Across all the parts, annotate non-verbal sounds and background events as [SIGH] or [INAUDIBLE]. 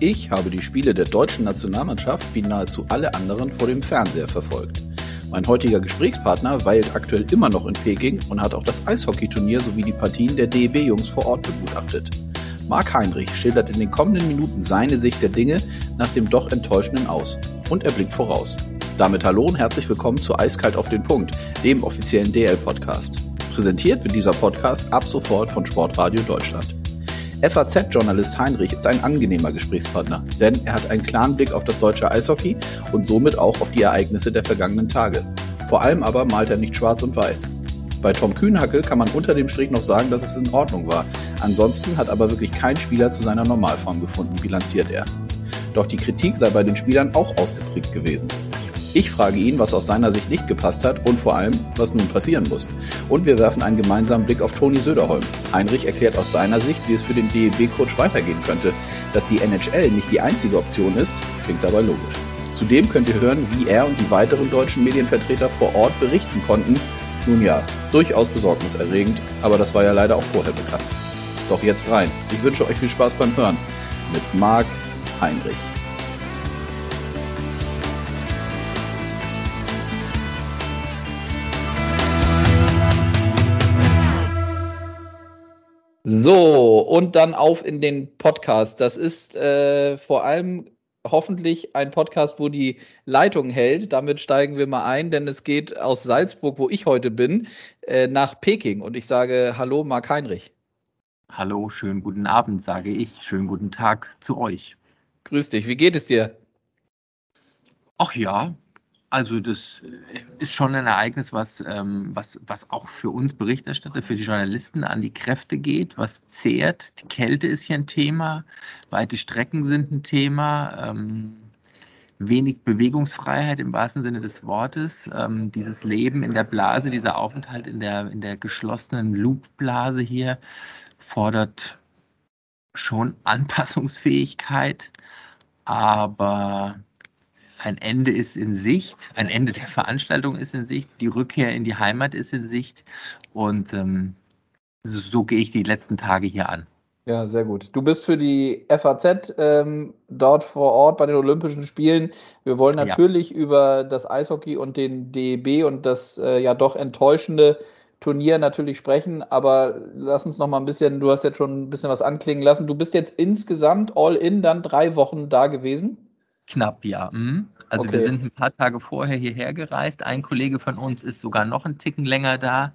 Ich habe die Spiele der deutschen Nationalmannschaft wie nahezu alle anderen vor dem Fernseher verfolgt. Mein heutiger Gesprächspartner weilt aktuell immer noch in Peking und hat auch das Eishockeyturnier sowie die Partien der DEB-Jungs vor Ort begutachtet. Marc Heinrich schildert in den kommenden Minuten seine Sicht der Dinge nach dem doch enttäuschenden Aus. Und er blickt voraus. Damit hallo und herzlich willkommen zu Eiskalt auf den Punkt, dem offiziellen DL-Podcast. Präsentiert wird dieser Podcast ab sofort von Sportradio Deutschland. FAZ-Journalist Heinrich ist ein angenehmer Gesprächspartner, denn er hat einen klaren Blick auf das deutsche Eishockey und somit auch auf die Ereignisse der vergangenen Tage. Vor allem aber malt er nicht schwarz und weiß. Bei Tom Kühnhackel kann man unter dem Strich noch sagen, dass es in Ordnung war. Ansonsten hat aber wirklich kein Spieler zu seiner Normalform gefunden, bilanziert er. Doch die Kritik sei bei den Spielern auch ausgeprägt gewesen. Ich frage ihn, was aus seiner Sicht nicht gepasst hat und vor allem, was nun passieren muss. Und wir werfen einen gemeinsamen Blick auf Toni Söderholm. Heinrich erklärt aus seiner Sicht, wie es für den DEB-Coach weitergehen könnte. Dass die NHL nicht die einzige Option ist, klingt dabei logisch. Zudem könnt ihr hören, wie er und die weiteren deutschen Medienvertreter vor Ort berichten konnten. Nun ja, durchaus besorgniserregend, aber das war ja leider auch vorher bekannt. Doch jetzt rein. Ich wünsche euch viel Spaß beim Hören mit Marc Heinrich. So, und dann auf in den Podcast. Das ist äh, vor allem hoffentlich ein Podcast, wo die Leitung hält. Damit steigen wir mal ein, denn es geht aus Salzburg, wo ich heute bin, äh, nach Peking. Und ich sage Hallo, Marc Heinrich. Hallo, schönen guten Abend, sage ich. Schönen guten Tag zu euch. Grüß dich, wie geht es dir? Ach ja, also das äh, ist schon ein Ereignis, was, ähm, was, was auch für uns Berichterstatter, für die Journalisten an die Kräfte geht, was zehrt. Die Kälte ist hier ein Thema, weite Strecken sind ein Thema, ähm, wenig Bewegungsfreiheit im wahrsten Sinne des Wortes. Ähm, dieses Leben in der Blase, dieser Aufenthalt in der, in der geschlossenen Loopblase hier fordert schon Anpassungsfähigkeit, aber ein Ende ist in Sicht, ein Ende der Veranstaltung ist in Sicht, die Rückkehr in die Heimat ist in Sicht und ähm, so, so, gehe ich die letzten Tage hier an. Ja, sehr gut. Du bist für die FAZ ähm, dort vor Ort bei den Olympischen Spielen. Wir wollen natürlich ja. über das Eishockey und den DEB und das äh, ja doch enttäuschende Turnier natürlich sprechen, aber lass uns noch mal ein bisschen, du hast jetzt schon ein bisschen was anklingen lassen. Du bist jetzt insgesamt all in dann drei Wochen da gewesen? Knapp, ja. Mhm. Also okay. wir sind ein paar Tage vorher hierher gereist. Ein Kollege von uns ist sogar noch einen Ticken länger da.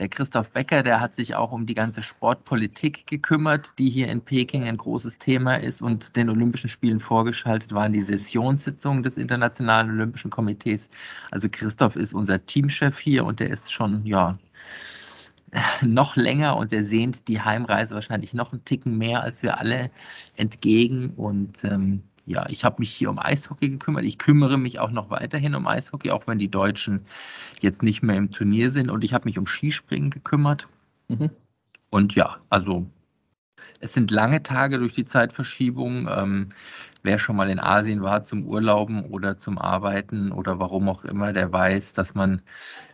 Der Christoph Becker, der hat sich auch um die ganze Sportpolitik gekümmert, die hier in Peking ein großes Thema ist und den Olympischen Spielen vorgeschaltet waren die Sessionssitzungen des Internationalen Olympischen Komitees. Also Christoph ist unser Teamchef hier und der ist schon, ja, [LAUGHS] noch länger und der sehnt die Heimreise wahrscheinlich noch einen Ticken mehr als wir alle entgegen und ähm, ja, ich habe mich hier um Eishockey gekümmert. Ich kümmere mich auch noch weiterhin um Eishockey, auch wenn die Deutschen jetzt nicht mehr im Turnier sind. Und ich habe mich um Skispringen gekümmert. Mhm. Und ja, also es sind lange Tage durch die Zeitverschiebung. Ähm, wer schon mal in Asien war zum Urlauben oder zum Arbeiten oder warum auch immer, der weiß, dass man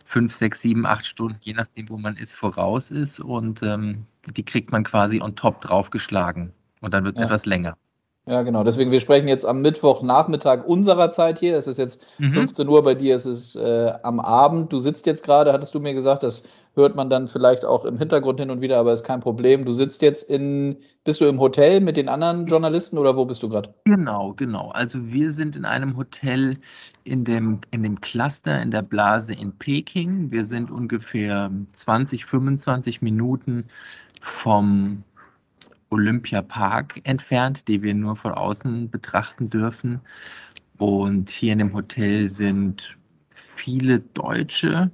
fünf, sechs, sieben, acht Stunden, je nachdem, wo man ist, voraus ist. Und ähm, die kriegt man quasi on top draufgeschlagen. Und dann wird es ja. etwas länger. Ja, genau. Deswegen, wir sprechen jetzt am Mittwochnachmittag unserer Zeit hier. Es ist jetzt mhm. 15 Uhr bei dir, es ist äh, am Abend. Du sitzt jetzt gerade, hattest du mir gesagt, das hört man dann vielleicht auch im Hintergrund hin und wieder, aber ist kein Problem. Du sitzt jetzt in, bist du im Hotel mit den anderen Journalisten oder wo bist du gerade? Genau, genau. Also wir sind in einem Hotel in dem, in dem Cluster in der Blase in Peking. Wir sind ungefähr 20, 25 Minuten vom Olympiapark entfernt, die wir nur von außen betrachten dürfen. Und hier in dem Hotel sind viele Deutsche,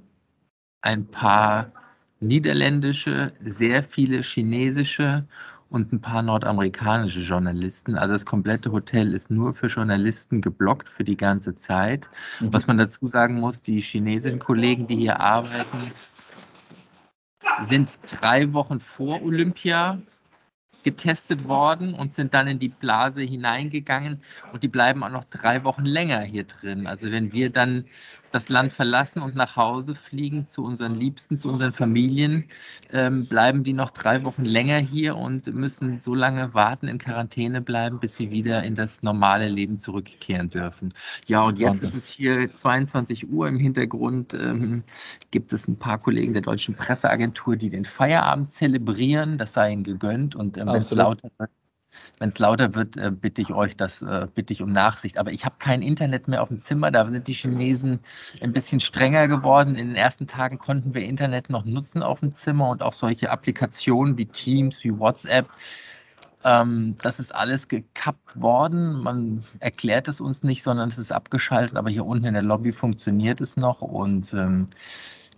ein paar niederländische, sehr viele chinesische und ein paar nordamerikanische Journalisten. Also das komplette Hotel ist nur für Journalisten geblockt für die ganze Zeit. Mhm. Was man dazu sagen muss, die chinesischen Kollegen, die hier arbeiten, sind drei Wochen vor Olympia getestet worden und sind dann in die Blase hineingegangen und die bleiben auch noch drei Wochen länger hier drin. Also wenn wir dann das Land verlassen und nach Hause fliegen zu unseren Liebsten, zu unseren Familien, ähm, bleiben die noch drei Wochen länger hier und müssen so lange warten, in Quarantäne bleiben, bis sie wieder in das normale Leben zurückkehren dürfen. Ja, und jetzt ist es hier 22 Uhr. Im Hintergrund ähm, gibt es ein paar Kollegen der Deutschen Presseagentur, die den Feierabend zelebrieren. Das sei ihnen gegönnt. Und ähm, wenn es lauter wird, wenn es lauter wird, äh, bitte ich euch das, äh, bitte ich um Nachsicht. Aber ich habe kein Internet mehr auf dem Zimmer. Da sind die Chinesen ein bisschen strenger geworden. In den ersten Tagen konnten wir Internet noch nutzen auf dem Zimmer und auch solche Applikationen wie Teams, wie WhatsApp. Ähm, das ist alles gekappt worden. Man erklärt es uns nicht, sondern es ist abgeschaltet. Aber hier unten in der Lobby funktioniert es noch und ähm,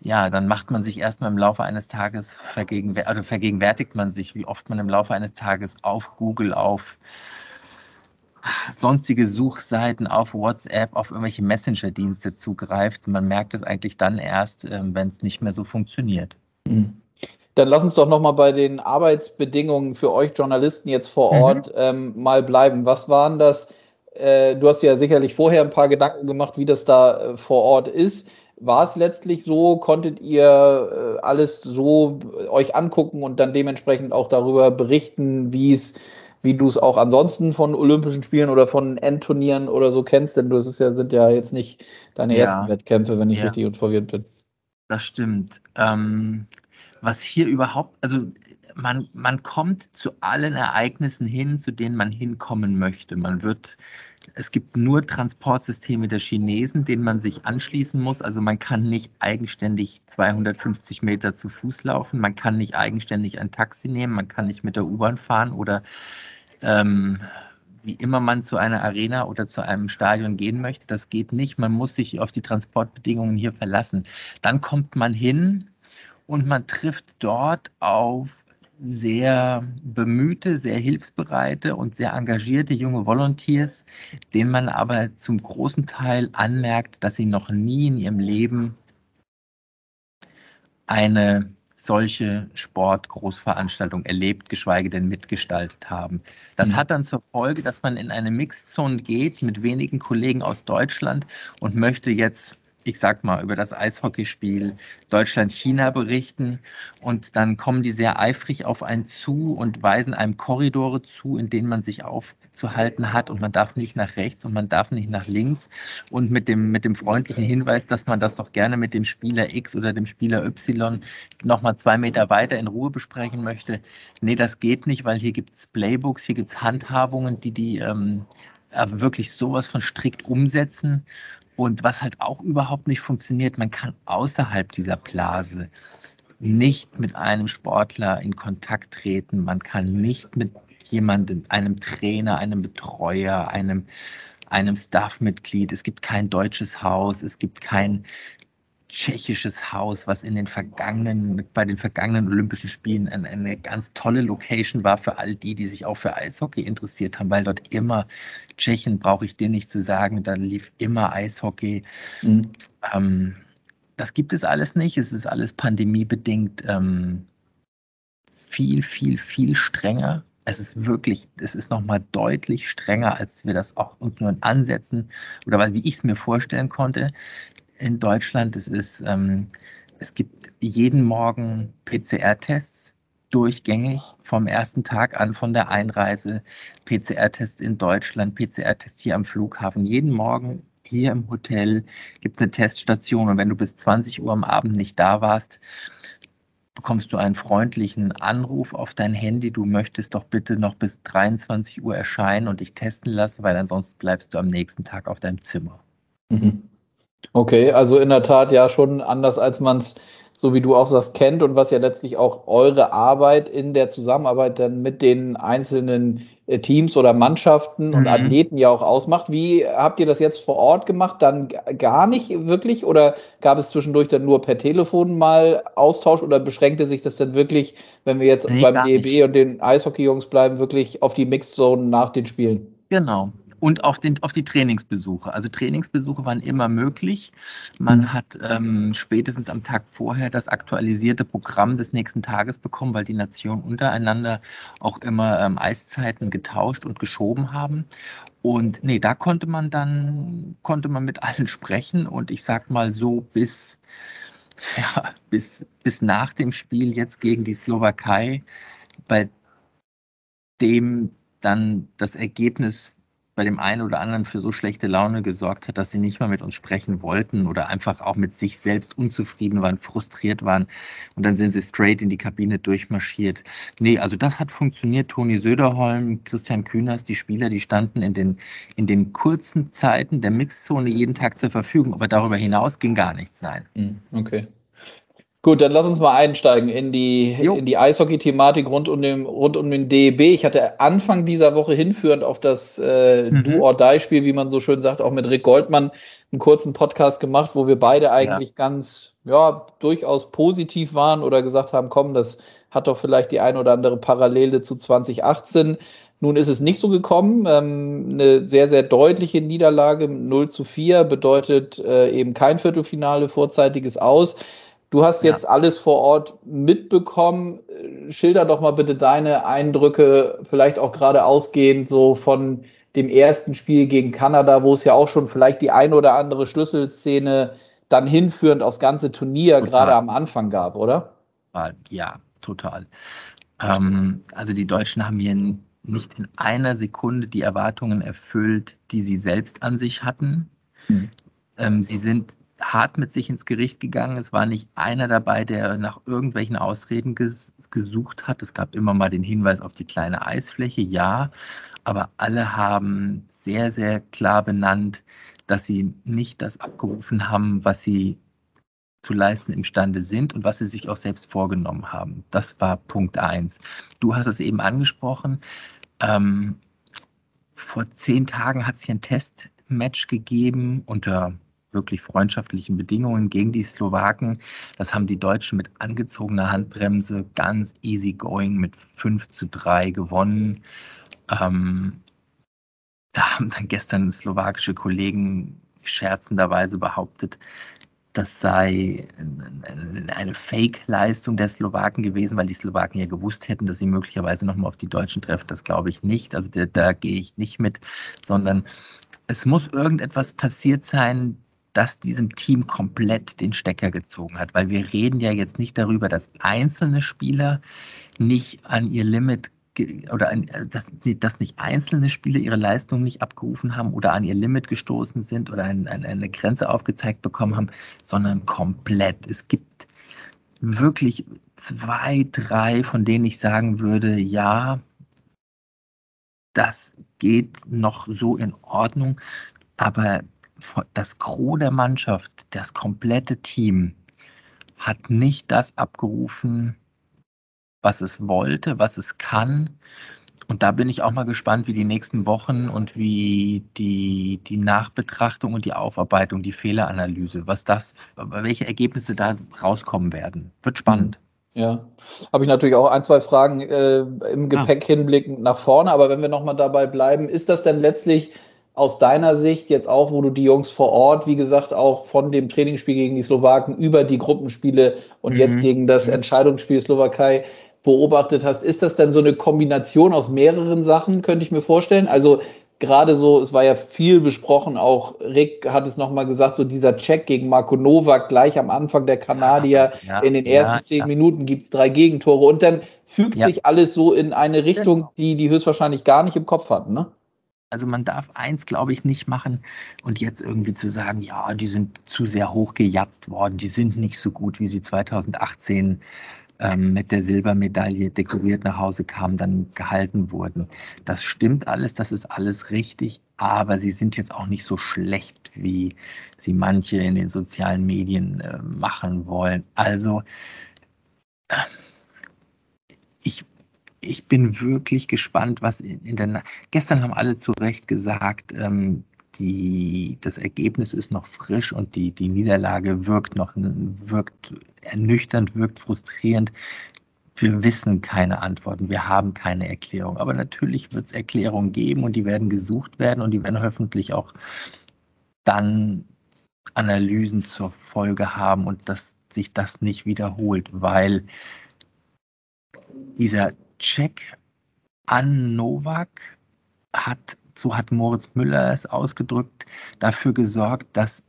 ja, dann macht man sich erstmal im Laufe eines Tages, vergegenwär also vergegenwärtigt man sich, wie oft man im Laufe eines Tages auf Google, auf sonstige Suchseiten, auf WhatsApp, auf irgendwelche Messenger-Dienste zugreift. Man merkt es eigentlich dann erst, ähm, wenn es nicht mehr so funktioniert. Mhm. Dann lass uns doch nochmal bei den Arbeitsbedingungen für euch Journalisten jetzt vor mhm. Ort mhm. ähm, mal bleiben. Was waren das? Äh, du hast ja sicherlich vorher ein paar Gedanken gemacht, wie das da äh, vor Ort ist war es letztlich so? Konntet ihr äh, alles so äh, euch angucken und dann dementsprechend auch darüber berichten, wie es, wie du es auch ansonsten von Olympischen Spielen oder von Endturnieren oder so kennst? Denn du es ja, sind ja jetzt nicht deine ja. ersten Wettkämpfe, wenn ich ja. richtig informiert bin. Das stimmt. Ähm, was hier überhaupt, also man, man kommt zu allen Ereignissen hin, zu denen man hinkommen möchte. Man wird es gibt nur Transportsysteme der Chinesen, denen man sich anschließen muss. Also man kann nicht eigenständig 250 Meter zu Fuß laufen, man kann nicht eigenständig ein Taxi nehmen, man kann nicht mit der U-Bahn fahren oder ähm, wie immer man zu einer Arena oder zu einem Stadion gehen möchte. Das geht nicht. Man muss sich auf die Transportbedingungen hier verlassen. Dann kommt man hin und man trifft dort auf sehr bemühte, sehr hilfsbereite und sehr engagierte junge Volunteers, denen man aber zum großen Teil anmerkt, dass sie noch nie in ihrem Leben eine solche Sportgroßveranstaltung erlebt, geschweige denn mitgestaltet haben. Das mhm. hat dann zur Folge, dass man in eine Mixzone geht mit wenigen Kollegen aus Deutschland und möchte jetzt ich sag mal, über das Eishockeyspiel Deutschland-China berichten. Und dann kommen die sehr eifrig auf einen zu und weisen einem Korridore zu, in denen man sich aufzuhalten hat. Und man darf nicht nach rechts und man darf nicht nach links. Und mit dem, mit dem freundlichen Hinweis, dass man das doch gerne mit dem Spieler X oder dem Spieler Y nochmal zwei Meter weiter in Ruhe besprechen möchte. Nee, das geht nicht, weil hier gibt es Playbooks, hier gibt es Handhabungen, die die ähm, äh, wirklich sowas von strikt umsetzen. Und was halt auch überhaupt nicht funktioniert, man kann außerhalb dieser Blase nicht mit einem Sportler in Kontakt treten, man kann nicht mit jemandem, einem Trainer, einem Betreuer, einem, einem Staffmitglied, es gibt kein deutsches Haus, es gibt kein tschechisches Haus, was in den vergangenen, bei den vergangenen Olympischen Spielen eine, eine, ganz tolle Location war für all die, die sich auch für Eishockey interessiert haben, weil dort immer Tschechien, brauche ich dir nicht zu sagen, da lief immer Eishockey. Mhm. Ähm, das gibt es alles nicht. Es ist alles pandemiebedingt ähm, viel, viel, viel strenger. Es ist wirklich, es ist nochmal deutlich strenger, als wir das auch nur in Ansätzen oder wie ich es mir vorstellen konnte in Deutschland. Es ist, ähm, es gibt jeden Morgen PCR-Tests durchgängig vom ersten Tag an von der Einreise. PCR-Tests in Deutschland, PCR-Tests hier am Flughafen. Jeden Morgen hier im Hotel gibt es eine Teststation und wenn du bis 20 Uhr am Abend nicht da warst, bekommst du einen freundlichen Anruf auf dein Handy. Du möchtest doch bitte noch bis 23 Uhr erscheinen und dich testen lassen, weil ansonsten bleibst du am nächsten Tag auf deinem Zimmer. Mhm. Okay, also in der Tat ja schon anders, als man es, so wie du auch sagst, kennt und was ja letztlich auch eure Arbeit in der Zusammenarbeit dann mit den einzelnen äh, Teams oder Mannschaften mhm. und Athleten ja auch ausmacht. Wie habt ihr das jetzt vor Ort gemacht? Dann gar nicht wirklich oder gab es zwischendurch dann nur per Telefon mal Austausch oder beschränkte sich das dann wirklich, wenn wir jetzt nee, beim DEB und den Eishockey-Jungs bleiben, wirklich auf die Mixed Zone nach den Spielen? Genau. Und auf, den, auf die Trainingsbesuche. Also Trainingsbesuche waren immer möglich. Man hat ähm, spätestens am Tag vorher das aktualisierte Programm des nächsten Tages bekommen, weil die Nationen untereinander auch immer ähm, Eiszeiten getauscht und geschoben haben. Und nee, da konnte man dann, konnte man mit allen [LAUGHS] sprechen und ich sag mal so bis, [LAUGHS] ja, bis, bis nach dem Spiel jetzt gegen die Slowakei, bei dem dann das Ergebnis bei dem einen oder anderen für so schlechte Laune gesorgt hat, dass sie nicht mal mit uns sprechen wollten oder einfach auch mit sich selbst unzufrieden waren, frustriert waren. Und dann sind sie straight in die Kabine durchmarschiert. Nee, also das hat funktioniert. Toni Söderholm, Christian Kühners, die Spieler, die standen in den, in den kurzen Zeiten der Mixzone jeden Tag zur Verfügung. Aber darüber hinaus ging gar nichts, nein. Hm, okay. Gut, dann lass uns mal einsteigen in die, in die Eishockey-Thematik rund, um den, rund um den DEB. Ich hatte Anfang dieser Woche hinführend auf das äh, mhm. Do-or-Die-Spiel, wie man so schön sagt, auch mit Rick Goldmann einen kurzen Podcast gemacht, wo wir beide eigentlich ja. ganz, ja, durchaus positiv waren oder gesagt haben, komm, das hat doch vielleicht die ein oder andere Parallele zu 2018. Nun ist es nicht so gekommen. Ähm, eine sehr, sehr deutliche Niederlage, 0 zu 4, bedeutet äh, eben kein Viertelfinale, vorzeitiges Aus. Du hast jetzt ja. alles vor Ort mitbekommen. Schilder doch mal bitte deine Eindrücke, vielleicht auch gerade ausgehend so von dem ersten Spiel gegen Kanada, wo es ja auch schon vielleicht die ein oder andere Schlüsselszene dann hinführend aufs ganze Turnier total. gerade am Anfang gab, oder? Ja, total. Ähm, also die Deutschen haben hier nicht in einer Sekunde die Erwartungen erfüllt, die sie selbst an sich hatten. Mhm. Ähm, sie sind hart mit sich ins Gericht gegangen. Es war nicht einer dabei, der nach irgendwelchen Ausreden ges gesucht hat. Es gab immer mal den Hinweis auf die kleine Eisfläche, ja, aber alle haben sehr, sehr klar benannt, dass sie nicht das abgerufen haben, was sie zu leisten imstande sind und was sie sich auch selbst vorgenommen haben. Das war Punkt eins. Du hast es eben angesprochen. Ähm, vor zehn Tagen hat es hier ein Testmatch gegeben unter wirklich freundschaftlichen Bedingungen gegen die Slowaken. Das haben die Deutschen mit angezogener Handbremse ganz easy going mit 5 zu 3 gewonnen. Ähm, da haben dann gestern slowakische Kollegen scherzenderweise behauptet, das sei eine Fake-Leistung der Slowaken gewesen, weil die Slowaken ja gewusst hätten, dass sie möglicherweise nochmal auf die Deutschen treffen. Das glaube ich nicht. Also da, da gehe ich nicht mit, sondern es muss irgendetwas passiert sein, das diesem Team komplett den Stecker gezogen hat, weil wir reden ja jetzt nicht darüber, dass einzelne Spieler nicht an ihr Limit oder an, dass, dass nicht einzelne Spieler ihre Leistung nicht abgerufen haben oder an ihr Limit gestoßen sind oder ein, ein, eine Grenze aufgezeigt bekommen haben, sondern komplett. Es gibt wirklich zwei, drei, von denen ich sagen würde, ja, das geht noch so in Ordnung, aber das Gros der Mannschaft, das komplette Team hat nicht das abgerufen, was es wollte, was es kann. Und da bin ich auch mal gespannt, wie die nächsten Wochen und wie die, die Nachbetrachtung und die Aufarbeitung, die Fehleranalyse, was das, welche Ergebnisse da rauskommen werden. Wird spannend. Ja, habe ich natürlich auch ein, zwei Fragen äh, im Gepäck ah. hinblickend nach vorne, aber wenn wir nochmal dabei bleiben, ist das denn letztlich aus deiner Sicht jetzt auch, wo du die Jungs vor Ort, wie gesagt, auch von dem Trainingsspiel gegen die Slowaken über die Gruppenspiele und mhm. jetzt gegen das mhm. Entscheidungsspiel Slowakei beobachtet hast, ist das denn so eine Kombination aus mehreren Sachen, könnte ich mir vorstellen? Also gerade so, es war ja viel besprochen, auch Rick hat es nochmal gesagt, so dieser Check gegen Marco Novak gleich am Anfang der Kanadier, ja, ja, in den ersten ja, zehn Minuten gibt es drei Gegentore und dann fügt sich alles so in eine Richtung, genau. die die höchstwahrscheinlich gar nicht im Kopf hatten, ne? Also man darf eins, glaube ich, nicht machen und jetzt irgendwie zu sagen, ja, die sind zu sehr hochgejatzt worden, die sind nicht so gut, wie sie 2018 ähm, mit der Silbermedaille dekoriert nach Hause kamen, dann gehalten wurden. Das stimmt alles, das ist alles richtig, aber sie sind jetzt auch nicht so schlecht, wie sie manche in den sozialen Medien äh, machen wollen. Also äh, ich bin wirklich gespannt, was in, der. Na Gestern haben alle zu Recht gesagt, ähm, die, das Ergebnis ist noch frisch und die, die Niederlage wirkt noch wirkt ernüchternd, wirkt frustrierend. wir wissen keine Antworten, wir haben keine Erklärung. Aber natürlich wird es Erklärungen geben und die werden gesucht werden und die werden hoffentlich auch dann Analysen zur Folge haben und dass sich das nicht wiederholt, weil dieser Check an Novak hat, so hat Moritz Müller es ausgedrückt, dafür gesorgt, dass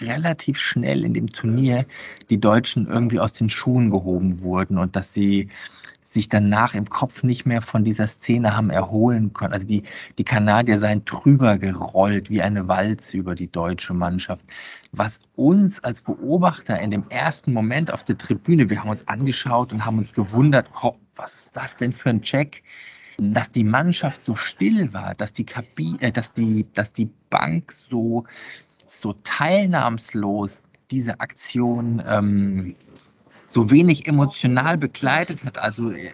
relativ schnell in dem Turnier die Deutschen irgendwie aus den Schuhen gehoben wurden und dass sie sich danach im Kopf nicht mehr von dieser Szene haben erholen können. Also die, die Kanadier seien drüber gerollt wie eine Walze über die deutsche Mannschaft. Was uns als Beobachter in dem ersten Moment auf der Tribüne, wir haben uns angeschaut und haben uns gewundert, oh, was ist das denn für ein Check? Dass die Mannschaft so still war, dass die Kabine, äh, dass die, dass die Bank so so teilnahmslos diese Aktion ähm, so wenig emotional begleitet hat. Also äh,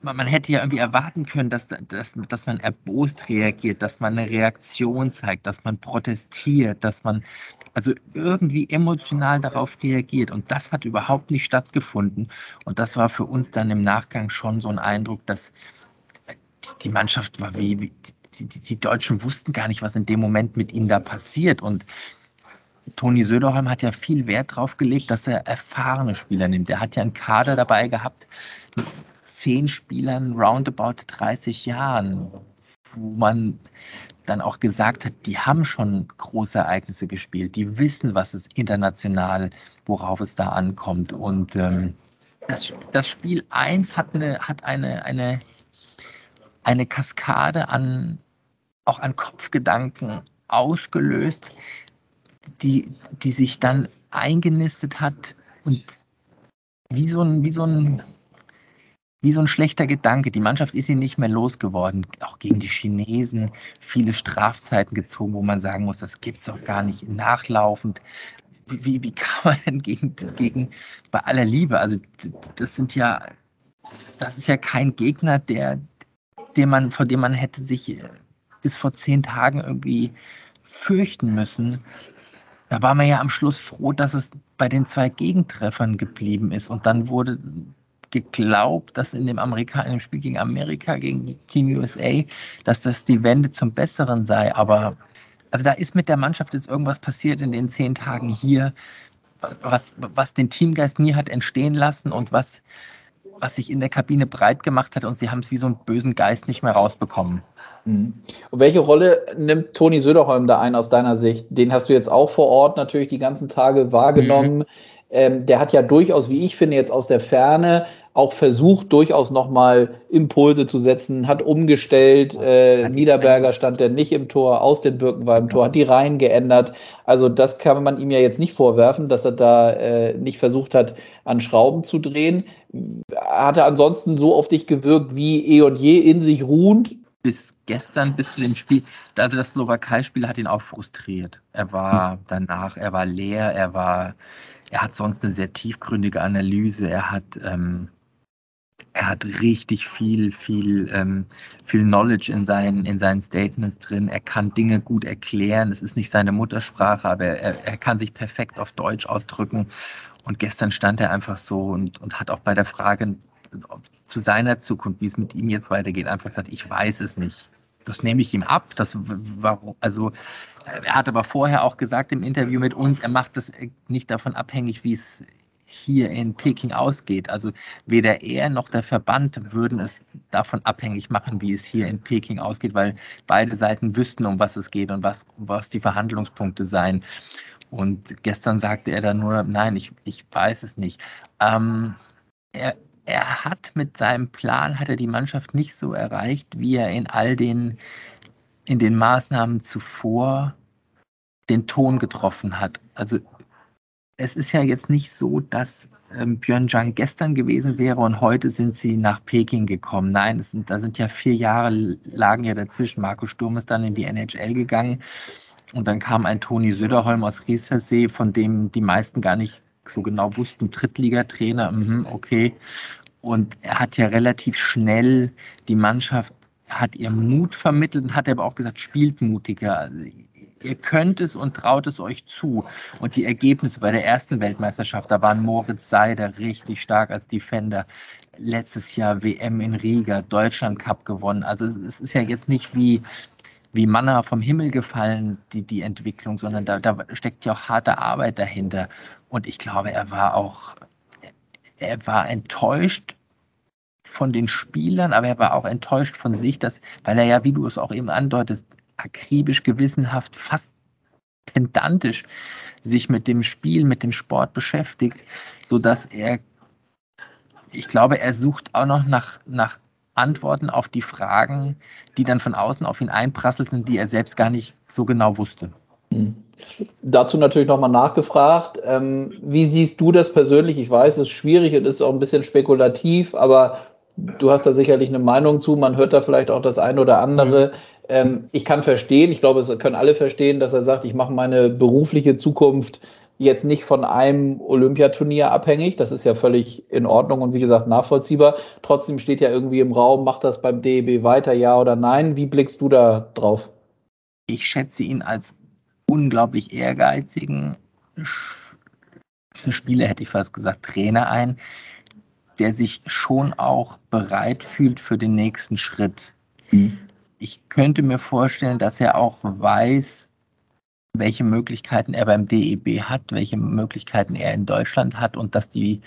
man, hätte ja irgendwie erwarten können, dass, dass, dass man erbost reagiert, dass man eine Reaktion zeigt, dass man protestiert, dass man also irgendwie emotional darauf reagiert. Und das hat überhaupt nicht stattgefunden. Und das war für uns dann im Nachgang schon so ein Eindruck, dass die Mannschaft war wie, wie die, die, die Deutschen wussten gar nicht, was in dem Moment mit ihnen da passiert. Und Toni Söderholm hat ja viel Wert darauf gelegt, dass er erfahrene Spieler nimmt. Er hat ja einen Kader dabei gehabt, zehn Spielern roundabout 30 Jahren, wo man dann auch gesagt hat, die haben schon große Ereignisse gespielt, die wissen, was es international, worauf es da ankommt. Und ähm, das, das Spiel 1 hat eine, hat eine, eine, eine Kaskade an auch an Kopfgedanken ausgelöst, die, die sich dann eingenistet hat und wie so ein, wie so ein, wie so ein schlechter Gedanke. Die Mannschaft ist ihn nicht mehr losgeworden. Auch gegen die Chinesen viele Strafzeiten gezogen, wo man sagen muss, das gibt es doch gar nicht. Nachlaufend. Wie, wie, kann man denn gegen, gegen, bei aller Liebe, also das sind ja, das ist ja kein Gegner, der, den man, vor dem man hätte sich bis vor zehn Tagen irgendwie fürchten müssen. Da war man ja am Schluss froh, dass es bei den zwei Gegentreffern geblieben ist. Und dann wurde geglaubt, dass in dem, Amerika in dem Spiel gegen Amerika, gegen Team USA, dass das die Wende zum Besseren sei. Aber also da ist mit der Mannschaft jetzt irgendwas passiert in den zehn Tagen hier, was, was den Teamgeist nie hat entstehen lassen und was, was sich in der Kabine breit gemacht hat und sie haben es wie so einen bösen Geist nicht mehr rausbekommen. Mhm. Und welche Rolle nimmt Toni Söderholm da ein aus deiner Sicht? Den hast du jetzt auch vor Ort natürlich die ganzen Tage wahrgenommen. Mhm. Ähm, der hat ja durchaus, wie ich finde, jetzt aus der Ferne auch versucht, durchaus nochmal Impulse zu setzen, hat umgestellt. Äh, Niederberger stand der nicht im Tor, aus den Birken war im Tor, hat die Reihen geändert. Also das kann man ihm ja jetzt nicht vorwerfen, dass er da äh, nicht versucht hat, an Schrauben zu drehen. Hat er ansonsten so auf dich gewirkt wie eh und je in sich ruhend? bis gestern, bis zu dem Spiel, also das Slowakei-Spiel hat ihn auch frustriert. Er war hm. danach, er war leer, er war, er hat sonst eine sehr tiefgründige Analyse, er hat, ähm, er hat richtig viel, viel, ähm, viel Knowledge in seinen, in seinen Statements drin. Er kann Dinge gut erklären. Es ist nicht seine Muttersprache, aber er, er kann sich perfekt auf Deutsch ausdrücken. Und gestern stand er einfach so und, und hat auch bei der Frage zu seiner Zukunft, wie es mit ihm jetzt weitergeht, einfach gesagt, ich weiß es nicht. Das nehme ich ihm ab. Das war, also, er hat aber vorher auch gesagt im Interview mit uns, er macht das nicht davon abhängig, wie es hier in Peking ausgeht. Also weder er noch der Verband würden es davon abhängig machen, wie es hier in Peking ausgeht, weil beide Seiten wüssten, um was es geht und was, was die Verhandlungspunkte seien. Und gestern sagte er dann nur, nein, ich, ich weiß es nicht. Ähm, er, er hat mit seinem Plan, hat er die Mannschaft nicht so erreicht, wie er in all den, in den Maßnahmen zuvor den Ton getroffen hat. Also es ist ja jetzt nicht so, dass ähm, Pyeongchang gestern gewesen wäre und heute sind sie nach Peking gekommen. Nein, sind, da sind ja vier Jahre lagen ja dazwischen. Marco Sturm ist dann in die NHL gegangen und dann kam ein Toni Söderholm aus Riesersee, von dem die meisten gar nicht so genau wussten, Drittligatrainer, mh, okay. Und er hat ja relativ schnell die Mannschaft, hat ihr Mut vermittelt und hat aber auch gesagt, spielt mutiger. Ihr könnt es und traut es euch zu. Und die Ergebnisse bei der ersten Weltmeisterschaft, da waren Moritz Seider richtig stark als Defender. letztes Jahr WM in Riga, Deutschland Cup gewonnen. Also es ist ja jetzt nicht wie, wie Manna vom Himmel gefallen, die, die Entwicklung, sondern da, da steckt ja auch harte Arbeit dahinter. Und ich glaube, er war auch, er war enttäuscht von den Spielern, aber er war auch enttäuscht von sich, dass, weil er ja, wie du es auch eben andeutest, akribisch, gewissenhaft, fast pedantisch sich mit dem Spiel, mit dem Sport beschäftigt, sodass er, ich glaube, er sucht auch noch nach, nach Antworten auf die Fragen, die dann von außen auf ihn einprasselten, die er selbst gar nicht so genau wusste. Mhm. Dazu natürlich nochmal nachgefragt. Ähm, wie siehst du das persönlich? Ich weiß, es ist schwierig und ist auch ein bisschen spekulativ, aber du hast da sicherlich eine Meinung zu. Man hört da vielleicht auch das eine oder andere. Ähm, ich kann verstehen, ich glaube, es können alle verstehen, dass er sagt, ich mache meine berufliche Zukunft jetzt nicht von einem Olympiaturnier abhängig. Das ist ja völlig in Ordnung und wie gesagt nachvollziehbar. Trotzdem steht ja irgendwie im Raum, macht das beim DEB weiter, ja oder nein? Wie blickst du da drauf? Ich schätze ihn als unglaublich ehrgeizigen Spieler, hätte ich fast gesagt, Trainer ein, der sich schon auch bereit fühlt für den nächsten Schritt. Mhm. Ich könnte mir vorstellen, dass er auch weiß, welche Möglichkeiten er beim DEB hat, welche Möglichkeiten er in Deutschland hat und dass die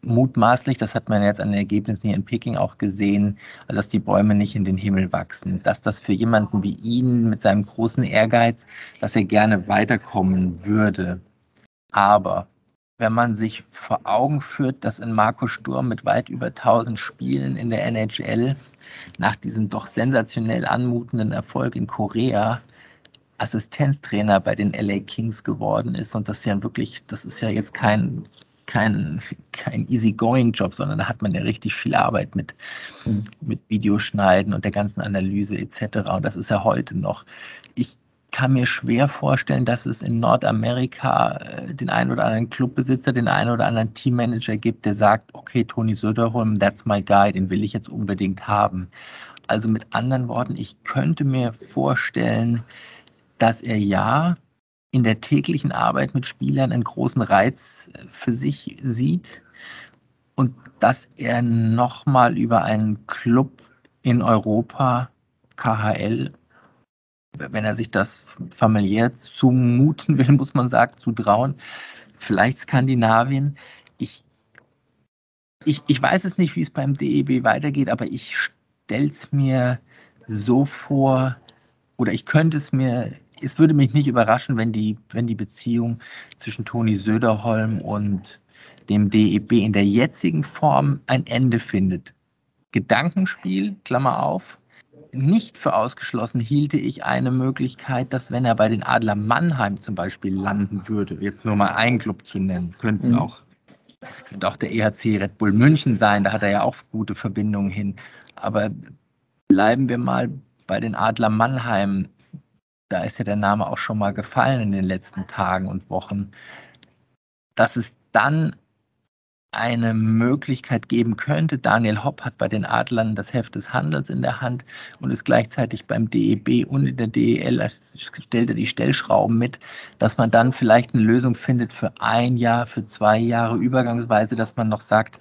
mutmaßlich, das hat man jetzt an den Ergebnissen hier in Peking auch gesehen, dass die Bäume nicht in den Himmel wachsen. Dass das für jemanden wie ihn mit seinem großen Ehrgeiz, dass er gerne weiterkommen würde. Aber wenn man sich vor Augen führt, dass in Marco Sturm mit weit über 1000 Spielen in der NHL nach diesem doch sensationell anmutenden Erfolg in Korea Assistenztrainer bei den LA Kings geworden ist und das ja wirklich, das ist ja jetzt kein kein, kein Easy-Going-Job, sondern da hat man ja richtig viel Arbeit mit, mhm. mit Videoschneiden und der ganzen Analyse etc. Und das ist ja heute noch. Ich kann mir schwer vorstellen, dass es in Nordamerika äh, den einen oder anderen Clubbesitzer, den einen oder anderen Teammanager gibt, der sagt, okay, Toni Söderholm, that's my guy, den will ich jetzt unbedingt haben. Also mit anderen Worten, ich könnte mir vorstellen, dass er ja in der täglichen Arbeit mit Spielern einen großen Reiz äh, für sich sieht und dass er nochmal über einen Club in Europa, KHL, wenn er sich das familiär zumuten will, [LAUGHS] muss man sagen, zutrauen, vielleicht Skandinavien. Ich, ich, ich weiß es nicht, wie es beim DEB weitergeht, aber ich stelle es mir so vor, oder ich könnte es mir es würde mich nicht überraschen, wenn die, wenn die Beziehung zwischen Toni Söderholm und dem DEB in der jetzigen Form ein Ende findet. Gedankenspiel, Klammer auf, nicht für ausgeschlossen hielte ich eine Möglichkeit, dass wenn er bei den Adler Mannheim zum Beispiel landen würde, jetzt nur mal einen Club zu nennen, könnten mhm. auch, es könnte auch der EHC Red Bull München sein, da hat er ja auch gute Verbindungen hin. Aber bleiben wir mal bei den Adler Mannheim da ist ja der Name auch schon mal gefallen in den letzten Tagen und Wochen, dass es dann eine Möglichkeit geben könnte. Daniel Hopp hat bei den Adlern das Heft des Handels in der Hand und ist gleichzeitig beim DEB und in der DEL, stellt er die Stellschrauben mit, dass man dann vielleicht eine Lösung findet für ein Jahr, für zwei Jahre übergangsweise, dass man noch sagt,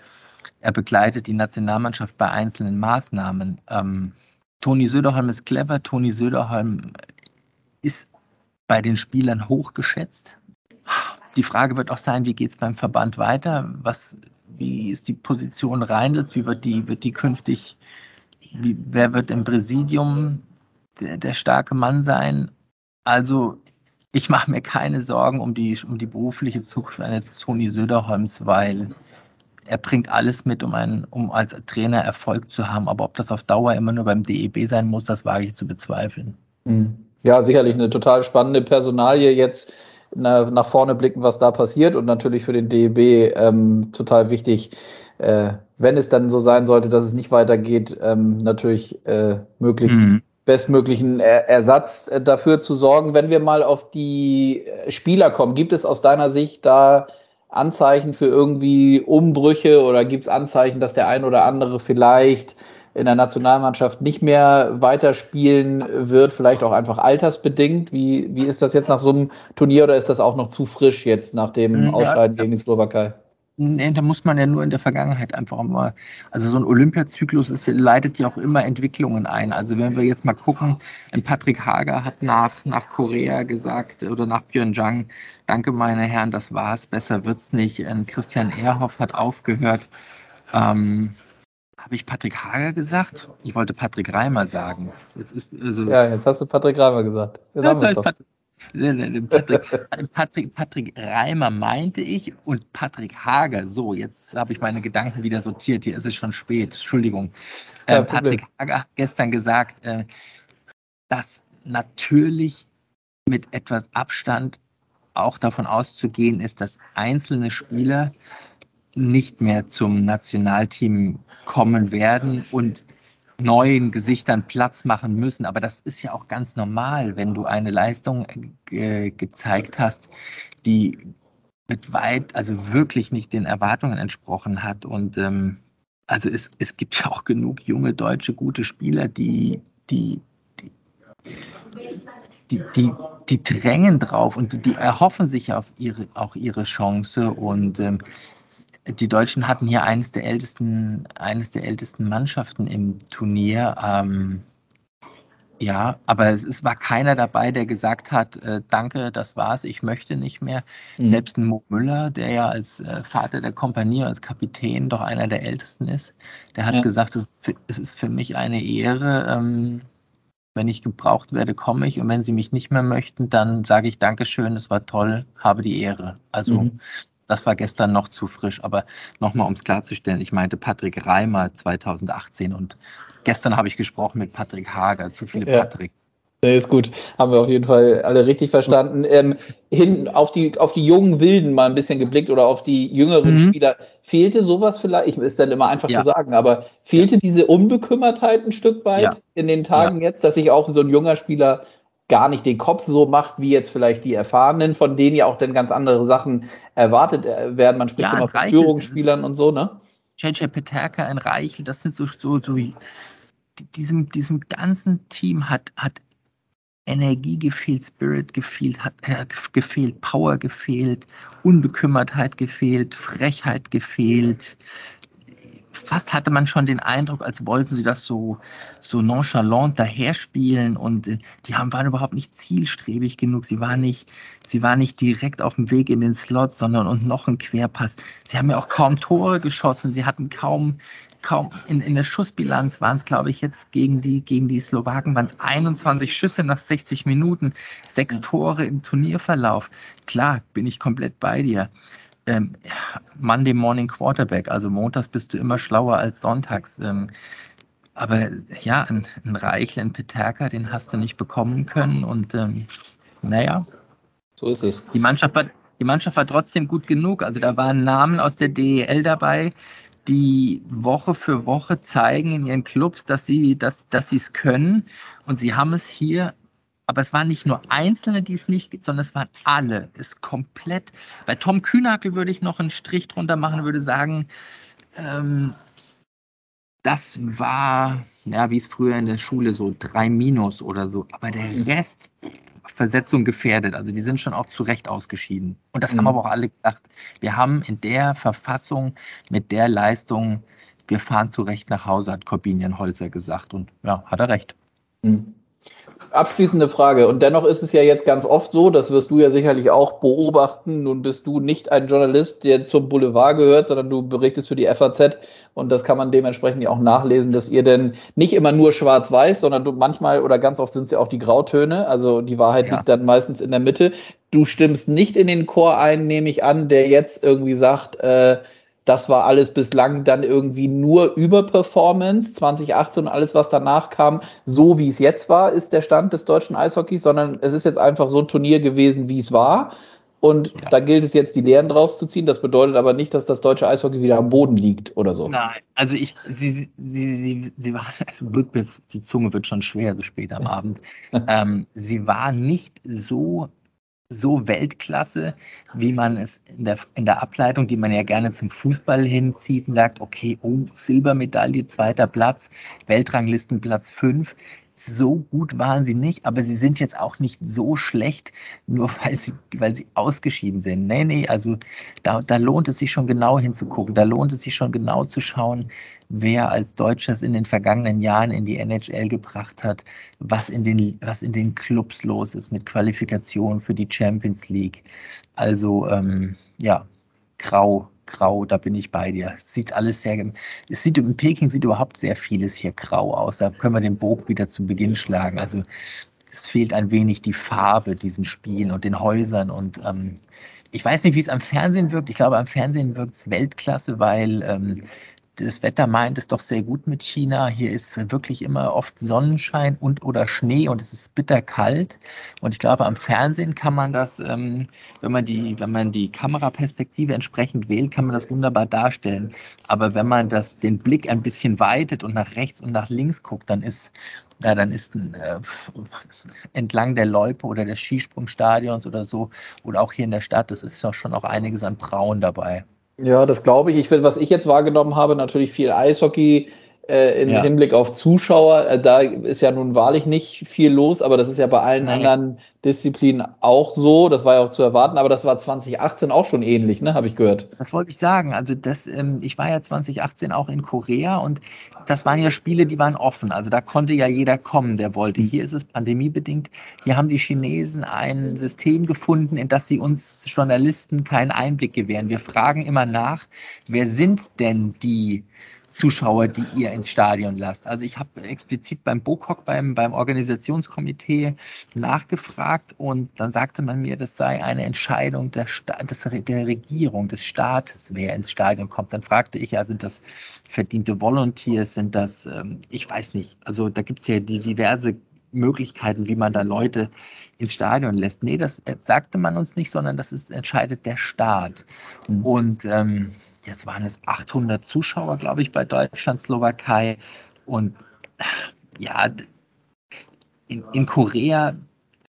er begleitet die Nationalmannschaft bei einzelnen Maßnahmen. Ähm, Toni Söderholm ist clever. Toni Söderholm ist bei den Spielern hochgeschätzt. Die Frage wird auch sein, wie geht es beim Verband weiter? Was, wie ist die Position Reindels? Wie wird die, wird die künftig, wie, wer wird im Präsidium der, der starke Mann sein? Also ich mache mir keine Sorgen um die, um die berufliche Zukunft eines Toni Söderholms, weil er bringt alles mit, um, einen, um als Trainer Erfolg zu haben. Aber ob das auf Dauer immer nur beim DEB sein muss, das wage ich zu bezweifeln. Mhm. Ja, sicherlich eine total spannende Personalie jetzt nach vorne blicken, was da passiert und natürlich für den DEB ähm, total wichtig, äh, wenn es dann so sein sollte, dass es nicht weitergeht, ähm, natürlich äh, möglichst mhm. bestmöglichen er Ersatz äh, dafür zu sorgen. Wenn wir mal auf die äh, Spieler kommen, gibt es aus deiner Sicht da Anzeichen für irgendwie Umbrüche oder gibt es Anzeichen, dass der ein oder andere vielleicht in der Nationalmannschaft nicht mehr weiterspielen wird, vielleicht auch einfach altersbedingt. Wie, wie ist das jetzt nach so einem Turnier oder ist das auch noch zu frisch jetzt nach dem ja, Ausscheiden gegen die Slowakei? Nee, da muss man ja nur in der Vergangenheit einfach mal, also so ein Olympiazyklus ist, leitet ja auch immer Entwicklungen ein. Also wenn wir jetzt mal gucken, ein Patrick Hager hat nach, nach Korea gesagt oder nach Pyeongchang, danke meine Herren, das war's, besser wird's nicht. Ein Christian Ehrhoff hat aufgehört. Ähm, habe ich Patrick Hager gesagt? Ich wollte Patrick Reimer sagen. Jetzt ist, also, ja, jetzt hast du Patrick Reimer gesagt. Jetzt haben [LAUGHS] Patrick, Patrick, Patrick Reimer meinte ich und Patrick Hager. So, jetzt habe ich meine Gedanken wieder sortiert. Hier ist es schon spät. Entschuldigung. Äh, Patrick Hager hat gestern gesagt, äh, dass natürlich mit etwas Abstand auch davon auszugehen ist, dass einzelne Spieler nicht mehr zum Nationalteam kommen werden und neuen Gesichtern Platz machen müssen. Aber das ist ja auch ganz normal, wenn du eine Leistung äh, gezeigt hast, die mit weit, also wirklich nicht den Erwartungen entsprochen hat. Und ähm, also es, es gibt ja auch genug junge deutsche gute Spieler, die, die, die, die, die, die drängen drauf und die, die erhoffen sich auf ihre, auch ihre Chance. Und ähm, die Deutschen hatten hier eines der ältesten, eines der ältesten Mannschaften im Turnier. Ähm, ja, aber es, es, war keiner dabei, der gesagt hat, äh, danke, das war's, ich möchte nicht mehr. Mhm. Selbst ein Mo Müller, der ja als äh, Vater der Kompanie, als Kapitän doch einer der ältesten ist, der hat ja. gesagt, es ist, für, es ist, für, mich eine Ehre. Ähm, wenn ich gebraucht werde, komme ich. Und wenn Sie mich nicht mehr möchten, dann sage ich Dankeschön, es war toll, habe die Ehre. Also mhm. Das war gestern noch zu frisch, aber nochmal, um es klarzustellen, ich meinte Patrick Reimer 2018 und gestern habe ich gesprochen mit Patrick Hager, zu viele ja. Patricks. Nee, ist gut. Haben wir auf jeden Fall alle richtig verstanden. Ähm, hin auf die, auf die jungen Wilden mal ein bisschen geblickt oder auf die jüngeren mhm. Spieler. Fehlte sowas vielleicht? Ich ist dann immer einfach ja. zu sagen, aber fehlte diese Unbekümmertheit ein Stück weit ja. in den Tagen ja. jetzt, dass sich auch so ein junger Spieler gar nicht den Kopf so macht, wie jetzt vielleicht die Erfahrenen, von denen ja auch dann ganz andere Sachen erwartet äh, werden. Man spricht ja, immer von Führungsspielern und so, ne? JJ Peterka, ein Reichel, das sind so, so, so diesem, diesem ganzen Team hat, hat Energie gefehlt, Spirit gefehlt, hat äh, gefehlt, Power gefehlt, Unbekümmertheit gefehlt, Frechheit gefehlt, fast hatte man schon den Eindruck, als wollten sie das so, so nonchalant daherspielen und äh, die haben, waren überhaupt nicht zielstrebig genug. Sie waren nicht, sie waren nicht direkt auf dem Weg in den Slot, sondern und noch ein Querpass. Sie haben ja auch kaum Tore geschossen. Sie hatten kaum, kaum in, in der Schussbilanz waren es, glaube ich, jetzt gegen die, gegen die Slowaken waren es 21 Schüsse nach 60 Minuten, sechs Tore im Turnierverlauf. Klar, bin ich komplett bei dir ähm, Monday Morning Quarterback, also montags bist du immer schlauer als sonntags. Ähm, aber ja, ein, ein Reichel, ein Peterka, den hast du nicht bekommen können und ähm, naja. So ist es. Die Mannschaft, war, die Mannschaft war trotzdem gut genug. Also da waren Namen aus der DEL dabei, die Woche für Woche zeigen in ihren Clubs, dass sie dass, dass es können. Und sie haben es hier aber es waren nicht nur Einzelne, die es nicht gibt, sondern es waren alle. Es ist komplett. Bei Tom Kühnackel würde ich noch einen Strich drunter machen, würde sagen, ähm, das war, ja, wie es früher in der Schule so, drei Minus oder so. Aber der Rest, Versetzung gefährdet. Also die sind schon auch zu Recht ausgeschieden. Und das mhm. haben aber auch alle gesagt. Wir haben in der Verfassung mit der Leistung, wir fahren zu Recht nach Hause, hat Corbinian Holzer gesagt. Und ja, hat er recht. Mhm abschließende Frage. Und dennoch ist es ja jetzt ganz oft so, das wirst du ja sicherlich auch beobachten. Nun bist du nicht ein Journalist, der zum Boulevard gehört, sondern du berichtest für die FAZ. Und das kann man dementsprechend ja auch nachlesen, dass ihr denn nicht immer nur schwarz-weiß, sondern du manchmal oder ganz oft sind es ja auch die Grautöne. Also die Wahrheit ja. liegt dann meistens in der Mitte. Du stimmst nicht in den Chor ein, nehme ich an, der jetzt irgendwie sagt, äh, das war alles bislang dann irgendwie nur Überperformance. 2018 und alles, was danach kam, so wie es jetzt war, ist der Stand des deutschen Eishockeys, sondern es ist jetzt einfach so ein Turnier gewesen, wie es war. Und ja. da gilt es jetzt, die Lehren draus zu ziehen. Das bedeutet aber nicht, dass das deutsche Eishockey wieder am Boden liegt oder so. Nein, also ich, sie, sie, sie, sie, war, [LAUGHS] die Zunge wird schon schwer so spät am [LAUGHS] Abend. ähm, sie war nicht so so Weltklasse, wie man es in der, in der Ableitung, die man ja gerne zum Fußball hinzieht und sagt, okay, oh, Silbermedaille, zweiter Platz, Weltranglistenplatz fünf. So gut waren sie nicht, aber sie sind jetzt auch nicht so schlecht, [LAUGHS] nur weil sie, weil sie ausgeschieden sind. Nee, nee, also da, da lohnt es sich schon genau hinzugucken. Da lohnt es sich schon genau zu schauen, wer als Deutscher es in den vergangenen Jahren in die NHL gebracht hat, was in den, was in den Clubs los ist mit Qualifikation für die Champions League. Also ähm, ja, grau, grau, da bin ich bei dir. Sieht alles sehr, es sieht in Peking sieht überhaupt sehr vieles hier grau aus. Da können wir den Bogen wieder zu Beginn schlagen. Also es fehlt ein wenig die Farbe diesen Spielen und den Häusern und ähm, ich weiß nicht, wie es am Fernsehen wirkt. Ich glaube, am Fernsehen wirkt es Weltklasse, weil ähm, das Wetter meint es doch sehr gut mit China. Hier ist wirklich immer oft Sonnenschein und oder Schnee und es ist bitterkalt. Und ich glaube, am Fernsehen kann man das, ähm, wenn man die, wenn man die Kameraperspektive entsprechend wählt, kann man das wunderbar darstellen. Aber wenn man das, den Blick ein bisschen weitet und nach rechts und nach links guckt, dann ist ja, dann ist äh, entlang der Loipe oder des Skisprungstadions oder so, oder auch hier in der Stadt, das ist doch schon auch einiges an Braun dabei. Ja, das glaube ich. Ich will, was ich jetzt wahrgenommen habe, natürlich viel Eishockey äh, im ja. Hinblick auf Zuschauer. Äh, da ist ja nun wahrlich nicht viel los, aber das ist ja bei allen Nein. anderen Disziplinen auch so. Das war ja auch zu erwarten, aber das war 2018 auch schon ähnlich, ne? Habe ich gehört. Das wollte ich sagen. Also das, ähm, ich war ja 2018 auch in Korea und das waren ja Spiele, die waren offen. Also da konnte ja jeder kommen, der wollte. Hier ist es pandemiebedingt. Hier haben die Chinesen ein System gefunden, in das sie uns Journalisten keinen Einblick gewähren. Wir fragen immer nach, wer sind denn die Zuschauer, die ihr ins Stadion lasst. Also ich habe explizit beim BOKOK, beim, beim Organisationskomitee nachgefragt und dann sagte man mir, das sei eine Entscheidung der, Sta des, der Regierung, des Staates, wer ins Stadion kommt. Dann fragte ich, ja, sind das verdiente Volunteers, sind das, ähm, ich weiß nicht, also da gibt es ja die diverse Möglichkeiten, wie man da Leute ins Stadion lässt. Nee, das sagte man uns nicht, sondern das ist, entscheidet der Staat. Mhm. Und ähm, jetzt waren es 800 Zuschauer, glaube ich, bei Deutschland, Slowakei. Und ja, in, in Korea,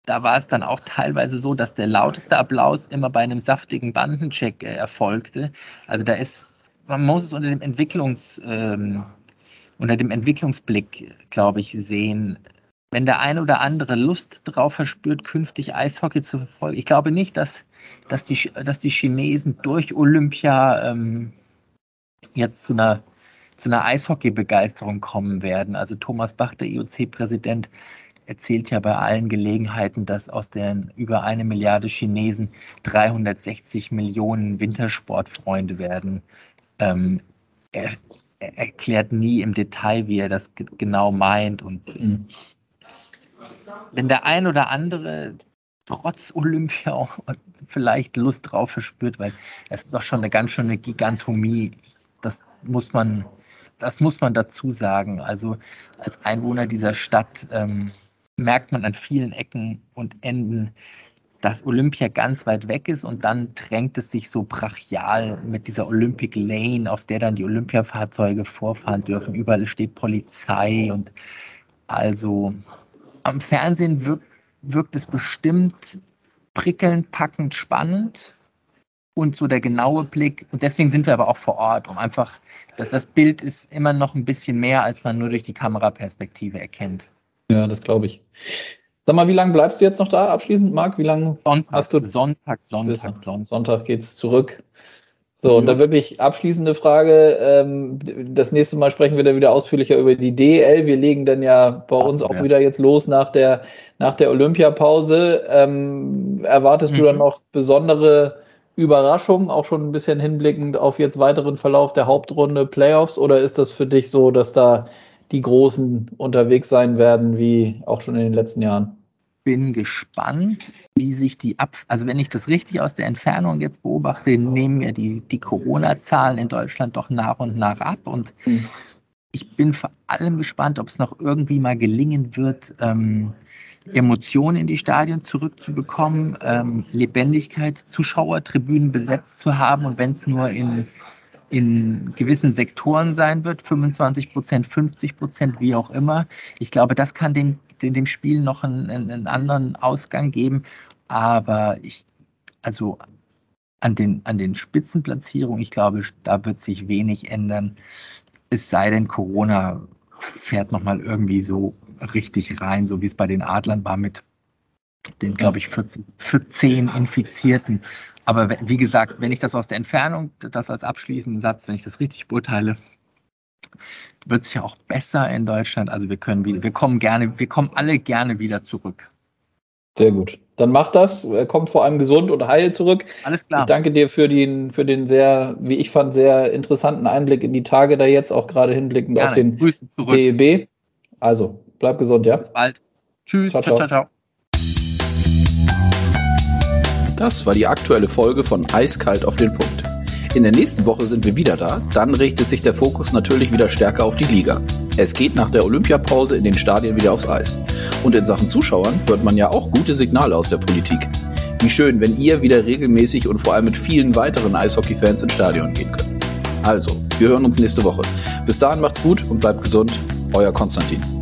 da war es dann auch teilweise so, dass der lauteste Applaus immer bei einem saftigen Bandencheck äh, erfolgte. Also da ist, man muss es unter dem Entwicklungs, ähm, unter dem Entwicklungsblick, glaube ich, sehen. Wenn der eine oder andere Lust drauf verspürt, künftig Eishockey zu verfolgen, ich glaube nicht, dass dass die, dass die Chinesen durch Olympia ähm, jetzt zu einer, zu einer Eishockey-Begeisterung kommen werden. Also Thomas Bach, der IOC-Präsident, erzählt ja bei allen Gelegenheiten, dass aus den über eine Milliarde Chinesen 360 Millionen Wintersportfreunde werden. Ähm, er, er, erklärt nie im Detail, wie er das genau meint. Und mhm. Wenn der ein oder andere trotz Olympia auch vielleicht Lust drauf verspürt, weil es ist doch schon eine ganz schöne Gigantomie. Das muss man, das muss man dazu sagen. Also als Einwohner dieser Stadt ähm, merkt man an vielen Ecken und Enden, dass Olympia ganz weit weg ist und dann drängt es sich so brachial mit dieser Olympic Lane, auf der dann die Olympiafahrzeuge vorfahren dürfen. Überall steht Polizei und also am Fernsehen wirkt wirkt es bestimmt prickelnd, packend, spannend und so der genaue Blick. Und deswegen sind wir aber auch vor Ort, um einfach, dass das Bild ist immer noch ein bisschen mehr, als man nur durch die Kameraperspektive erkennt. Ja, das glaube ich. Sag mal, wie lange bleibst du jetzt noch da abschließend, Marc? Wie lange hast du? Sonntag, Sonntag, Sonntag. Sonntag geht's zurück. So, und dann wirklich abschließende Frage. Ähm, das nächste Mal sprechen wir dann wieder ausführlicher über die DL. Wir legen dann ja bei uns auch ja. wieder jetzt los nach der, nach der Olympiapause. Ähm, erwartest mhm. du dann mhm. noch besondere Überraschungen, auch schon ein bisschen hinblickend auf jetzt weiteren Verlauf der Hauptrunde Playoffs? Oder ist das für dich so, dass da die Großen unterwegs sein werden, wie auch schon in den letzten Jahren? Bin gespannt, wie sich die ab, also wenn ich das richtig aus der Entfernung jetzt beobachte, nehmen wir die, die Corona-Zahlen in Deutschland doch nach und nach ab und mhm. ich bin vor allem gespannt, ob es noch irgendwie mal gelingen wird, ähm, Emotionen in die Stadien zurückzubekommen, ähm, Lebendigkeit, Zuschauertribünen besetzt zu haben und wenn es nur in, in gewissen Sektoren sein wird, 25 Prozent, 50 Prozent, wie auch immer. Ich glaube, das kann dem in dem Spiel noch einen, einen anderen Ausgang geben. Aber ich, also an den, an den Spitzenplatzierungen, ich glaube, da wird sich wenig ändern. Es sei denn, Corona fährt nochmal irgendwie so richtig rein, so wie es bei den Adlern war mit den, glaube ich, 14, 14 Infizierten. Aber wie gesagt, wenn ich das aus der Entfernung, das als abschließenden Satz, wenn ich das richtig beurteile, wird es ja auch besser in Deutschland. Also wir können wieder, wir kommen gerne, wir kommen alle gerne wieder zurück. Sehr gut. Dann mach das. Er kommt vor allem gesund und heil zurück. Alles klar. Ich danke dir für den, für den sehr, wie ich fand, sehr interessanten Einblick in die Tage da jetzt, auch gerade hinblickend Gerne. auf den DEB. Also, bleib gesund, ja? Bis bald. Tschüss. ciao, ciao. ciao, ciao. Das war die aktuelle Folge von Eiskalt auf den Punkt. In der nächsten Woche sind wir wieder da, dann richtet sich der Fokus natürlich wieder stärker auf die Liga. Es geht nach der Olympiapause in den Stadien wieder aufs Eis. Und in Sachen Zuschauern hört man ja auch gute Signale aus der Politik. Wie schön, wenn ihr wieder regelmäßig und vor allem mit vielen weiteren Eishockey-Fans ins Stadion gehen könnt. Also, wir hören uns nächste Woche. Bis dahin macht's gut und bleibt gesund. Euer Konstantin.